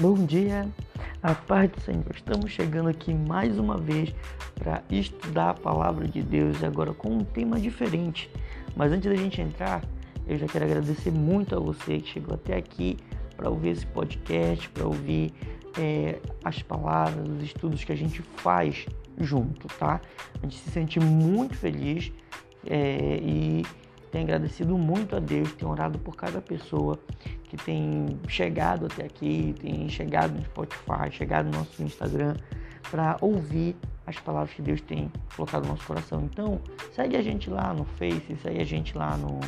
Bom dia, a paz do Senhor. Estamos chegando aqui mais uma vez para estudar a palavra de Deus agora com um tema diferente. Mas antes da gente entrar, eu já quero agradecer muito a você que chegou até aqui para ouvir esse podcast, para ouvir é, as palavras, os estudos que a gente faz junto, tá? A gente se sente muito feliz é, e tem agradecido muito a Deus, tem orado por cada pessoa que tem chegado até aqui, tem chegado no Spotify, chegado no nosso Instagram para ouvir as palavras que Deus tem colocado no nosso coração. Então, segue a gente lá no Face, segue a gente lá no,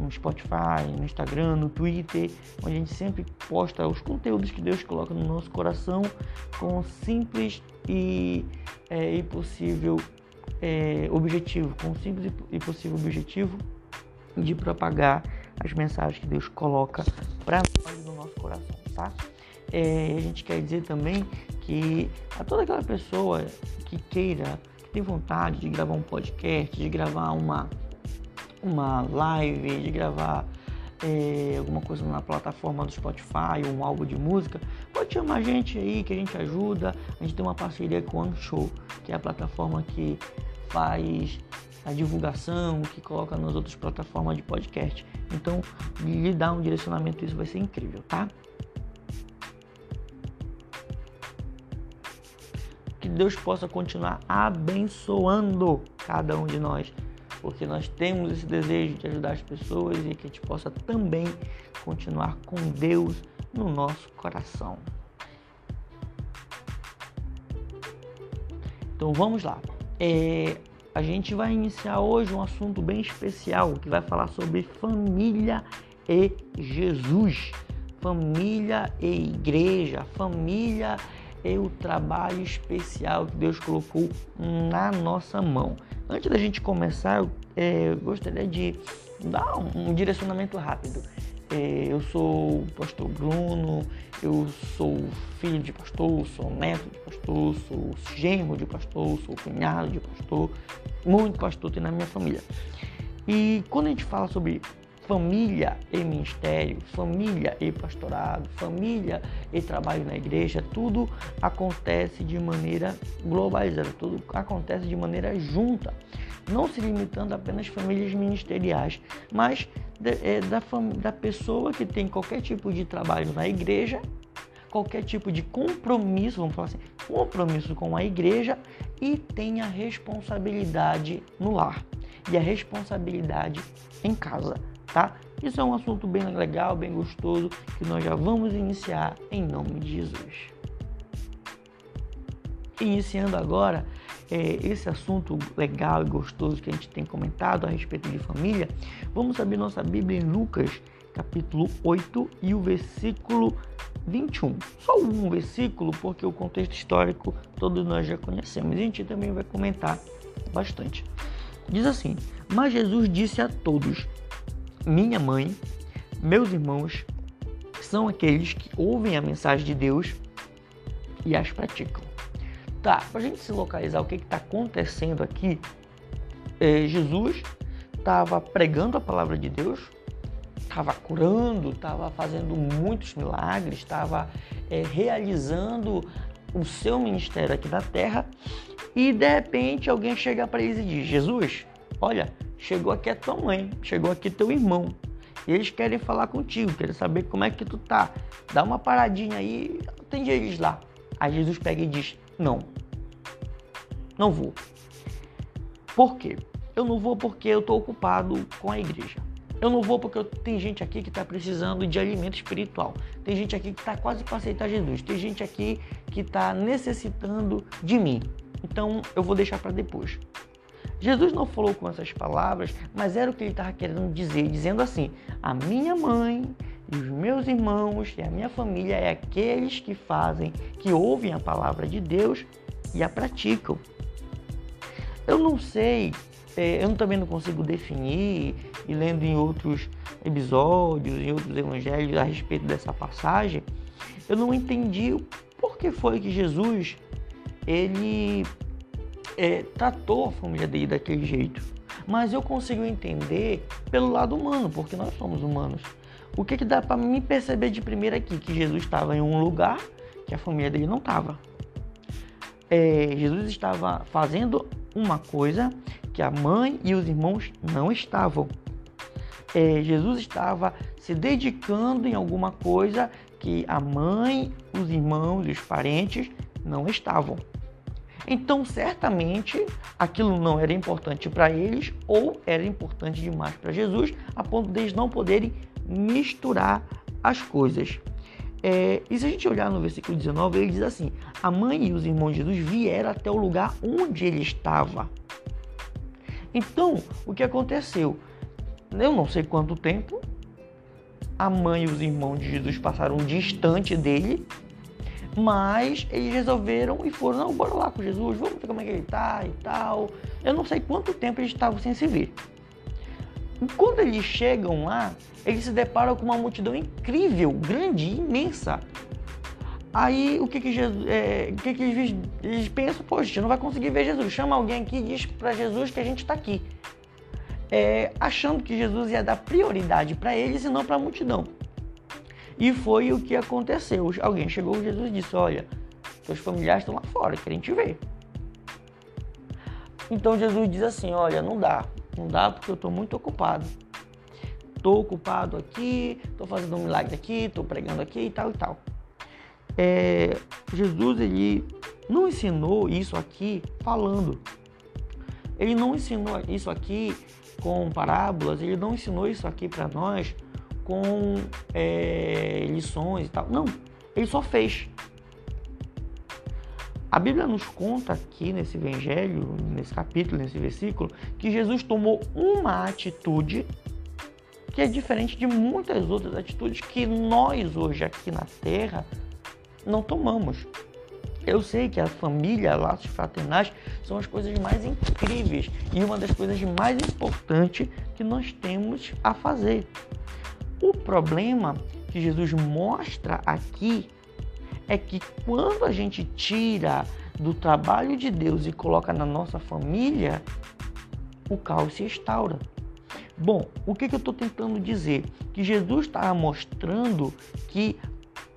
no Spotify, no Instagram, no Twitter, onde a gente sempre posta os conteúdos que Deus coloca no nosso coração com simples e, é, é, objetivo, com simples e possível objetivo de propagar as mensagens que Deus coloca para nós no nosso coração, tá? É, a gente quer dizer também que a toda aquela pessoa que queira, que tem vontade de gravar um podcast, de gravar uma, uma live, de gravar é, alguma coisa na plataforma do Spotify, um álbum de música, pode chamar a gente aí que a gente ajuda. A gente tem uma parceria com o Show, que é a plataforma que faz a divulgação, que coloca nas outras plataformas de podcast. Então, lhe dar um direcionamento, isso vai ser incrível, tá? Que Deus possa continuar abençoando cada um de nós, porque nós temos esse desejo de ajudar as pessoas e que a gente possa também continuar com Deus no nosso coração. Então vamos lá. É, a gente vai iniciar hoje um assunto bem especial que vai falar sobre família e Jesus, família e igreja, família e o trabalho especial que Deus colocou na nossa mão. Antes da gente começar, eu, é, eu gostaria de dar um, um direcionamento rápido. É, eu sou o pastor Bruno, eu sou filho de pastor, sou neto de pastor, sou genro de pastor, sou cunhado de pastor, muito pastor tem na minha família. E quando a gente fala sobre família e ministério, família e pastorado, família e trabalho na igreja, tudo acontece de maneira globalizada, tudo acontece de maneira junta, não se limitando apenas famílias ministeriais, mas é, da, da pessoa que tem qualquer tipo de trabalho na igreja, qualquer tipo de compromisso, vamos falar assim, compromisso com a igreja e tem a responsabilidade no lar e a responsabilidade em casa, tá? Isso é um assunto bem legal, bem gostoso, que nós já vamos iniciar em nome de Jesus. Iniciando agora é, esse assunto legal e gostoso que a gente tem comentado a respeito de família, vamos abrir nossa Bíblia em Lucas, capítulo 8 e o versículo 21. Só um versículo, porque o contexto histórico todos nós já conhecemos. A gente também vai comentar bastante. Diz assim: Mas Jesus disse a todos: Minha mãe, meus irmãos, são aqueles que ouvem a mensagem de Deus e as praticam. Tá, para a gente se localizar o que está acontecendo aqui, é, Jesus estava pregando a palavra de Deus, estava curando, estava fazendo muitos milagres, estava é, realizando o seu ministério aqui na terra e de repente alguém chega para eles e diz: Jesus, olha, chegou aqui a tua mãe, chegou aqui teu irmão. E eles querem falar contigo, querem saber como é que tu tá. Dá uma paradinha aí, atende eles lá. Aí Jesus pega e diz: Não, não vou. Por quê? Eu não vou porque eu estou ocupado com a igreja. Eu não vou porque eu, tem gente aqui que está precisando de alimento espiritual. Tem gente aqui que está quase para aceitar Jesus. Tem gente aqui que está necessitando de mim. Então eu vou deixar para depois. Jesus não falou com essas palavras, mas era o que ele estava querendo dizer, dizendo assim: a minha mãe os meus irmãos e a minha família é aqueles que fazem, que ouvem a palavra de Deus e a praticam. Eu não sei, é, eu também não consigo definir, e lendo em outros episódios, em outros evangelhos a respeito dessa passagem, eu não entendi por que foi que Jesus ele é, tratou a família dele daquele jeito. Mas eu consigo entender pelo lado humano, porque nós somos humanos. O que, que dá para me perceber de primeira aqui? Que Jesus estava em um lugar que a família dele não estava. É, Jesus estava fazendo uma coisa que a mãe e os irmãos não estavam. É, Jesus estava se dedicando em alguma coisa que a mãe, os irmãos e os parentes não estavam. Então, certamente, aquilo não era importante para eles ou era importante demais para Jesus, a ponto de eles não poderem misturar as coisas. É, e se a gente olhar no versículo 19, ele diz assim: A mãe e os irmãos de Jesus vieram até o lugar onde ele estava. Então, o que aconteceu? Eu não sei quanto tempo a mãe e os irmãos de Jesus passaram distante dele, mas eles resolveram e foram: Não, bora lá com Jesus, vamos ver como é que ele tá e tal. Eu não sei quanto tempo eles estavam sem se ver. Quando eles chegam lá, eles se deparam com uma multidão incrível, grande, imensa. Aí o que que, Jesus, é, o que, que eles, eles pensam? Poxa, não vai conseguir ver Jesus. Chama alguém aqui e diz para Jesus que a gente está aqui. É, achando que Jesus ia dar prioridade para eles e não para a multidão. E foi o que aconteceu. Alguém chegou Jesus e disse: Olha, seus familiares estão lá fora, querem te ver. Então Jesus diz assim: Olha, não dá. Não dá porque eu estou muito ocupado. Estou ocupado aqui, estou fazendo um milagre aqui, estou pregando aqui e tal e tal. É, Jesus ele não ensinou isso aqui falando. Ele não ensinou isso aqui com parábolas, ele não ensinou isso aqui para nós com é, lições e tal. Não, ele só fez. A Bíblia nos conta aqui nesse evangelho, nesse capítulo, nesse versículo, que Jesus tomou uma atitude que é diferente de muitas outras atitudes que nós hoje aqui na Terra não tomamos. Eu sei que a família, laços fraternais, são as coisas mais incríveis e uma das coisas mais importantes que nós temos a fazer. O problema que Jesus mostra aqui é que quando a gente tira do trabalho de Deus e coloca na nossa família, o caos se instaura. Bom, o que, que eu estou tentando dizer? Que Jesus estava mostrando que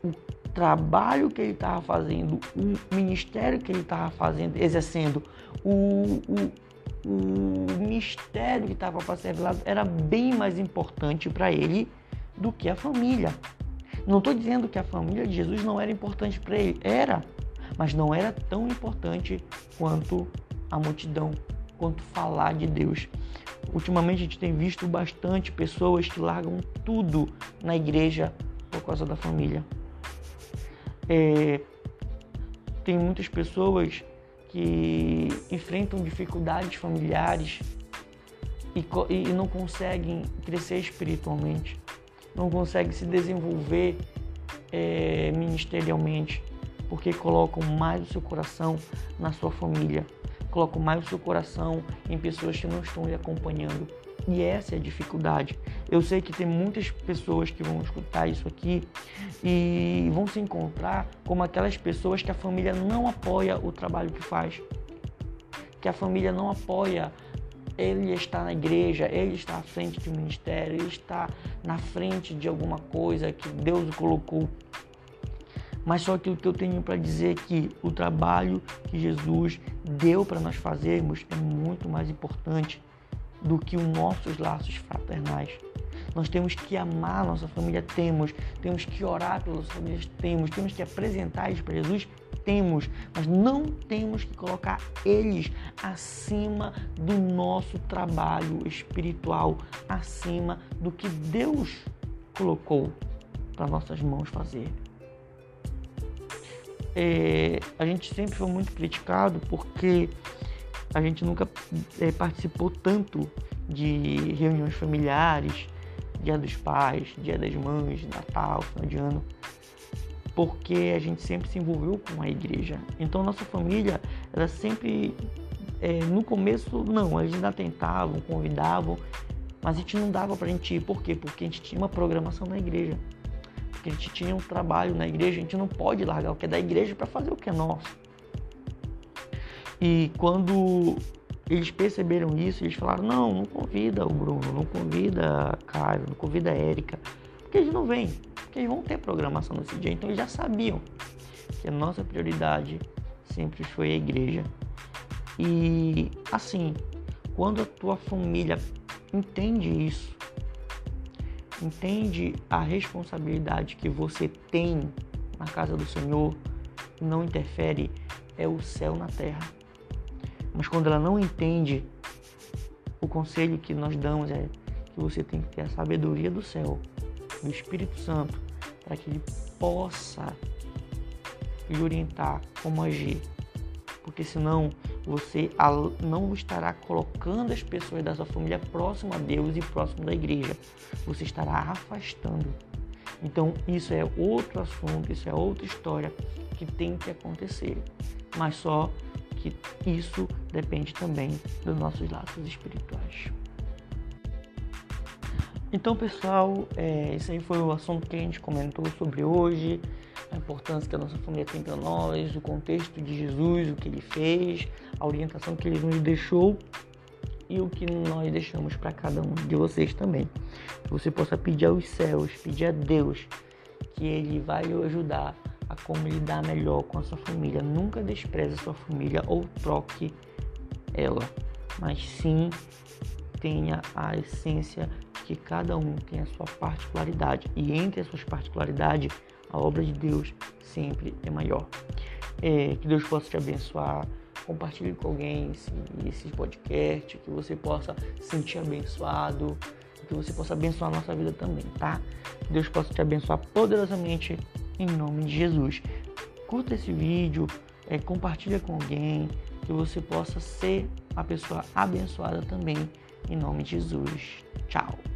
o trabalho que ele estava fazendo, o ministério que ele estava fazendo, exercendo, o, o, o mistério que estava para ser revelado era bem mais importante para ele do que a família. Não estou dizendo que a família de Jesus não era importante para ele, era, mas não era tão importante quanto a multidão, quanto falar de Deus. Ultimamente a gente tem visto bastante pessoas que largam tudo na igreja por causa da família. É, tem muitas pessoas que enfrentam dificuldades familiares e, e não conseguem crescer espiritualmente não consegue se desenvolver é, ministerialmente, porque colocam mais o seu coração na sua família, colocam mais o seu coração em pessoas que não estão lhe acompanhando. E essa é a dificuldade. Eu sei que tem muitas pessoas que vão escutar isso aqui e vão se encontrar como aquelas pessoas que a família não apoia o trabalho que faz, que a família não apoia ele está na igreja, ele está à frente de um ministério, ele está na frente de alguma coisa que Deus o colocou. Mas só que o que eu tenho para dizer é que o trabalho que Jesus deu para nós fazermos é muito mais importante do que os nossos laços fraternais. Nós temos que amar nossa família, temos, temos que orar pelas famílias, temos, temos que apresentar eles para Jesus, temos, mas não temos que colocar eles acima do nosso trabalho espiritual, acima do que Deus colocou para nossas mãos fazer. É, a gente sempre foi muito criticado porque a gente nunca é, participou tanto de reuniões familiares, Dia dos Pais, Dia das Mães, Natal, final de ano porque a gente sempre se envolveu com a igreja. Então nossa família era sempre é, no começo não, eles ainda tentavam, convidavam, mas a gente não dava para a gente ir. Por quê? Porque a gente tinha uma programação na igreja. Porque a gente tinha um trabalho na igreja, a gente não pode largar o que é da igreja para fazer o que é nosso. E quando eles perceberam isso, eles falaram: não, não convida o Bruno, não convida a Caio, não convida a Érica que eles não vêm? Porque eles vão ter programação nesse dia, então eles já sabiam que a nossa prioridade sempre foi a igreja. E assim, quando a tua família entende isso, entende a responsabilidade que você tem na casa do Senhor, não interfere, é o céu na terra. Mas quando ela não entende, o conselho que nós damos é que você tem que ter a sabedoria do céu, do Espírito Santo, para que ele possa lhe orientar como agir. Porque senão você não estará colocando as pessoas da sua família próximo a Deus e próximo da igreja. Você estará afastando. Então, isso é outro assunto, isso é outra história que tem que acontecer. Mas só que isso depende também dos nossos laços espirituais. Então, pessoal, é, esse aí foi o assunto que a gente comentou sobre hoje, a importância que a nossa família tem para nós, o contexto de Jesus, o que ele fez, a orientação que ele nos deixou e o que nós deixamos para cada um de vocês também. Que você possa pedir aos céus, pedir a Deus que ele vai lhe ajudar a como lidar melhor com a sua família. Nunca despreze a sua família ou troque ela, mas sim tenha a essência que cada um tem a sua particularidade e entre as suas particularidades a obra de Deus sempre é maior. É, que Deus possa te abençoar. Compartilhe com alguém esse, esse podcast, que você possa sentir abençoado, que você possa abençoar a nossa vida também, tá? Que Deus possa te abençoar poderosamente em nome de Jesus. Curta esse vídeo, é, compartilha com alguém, que você possa ser a pessoa abençoada também em nome de Jesus. Tchau.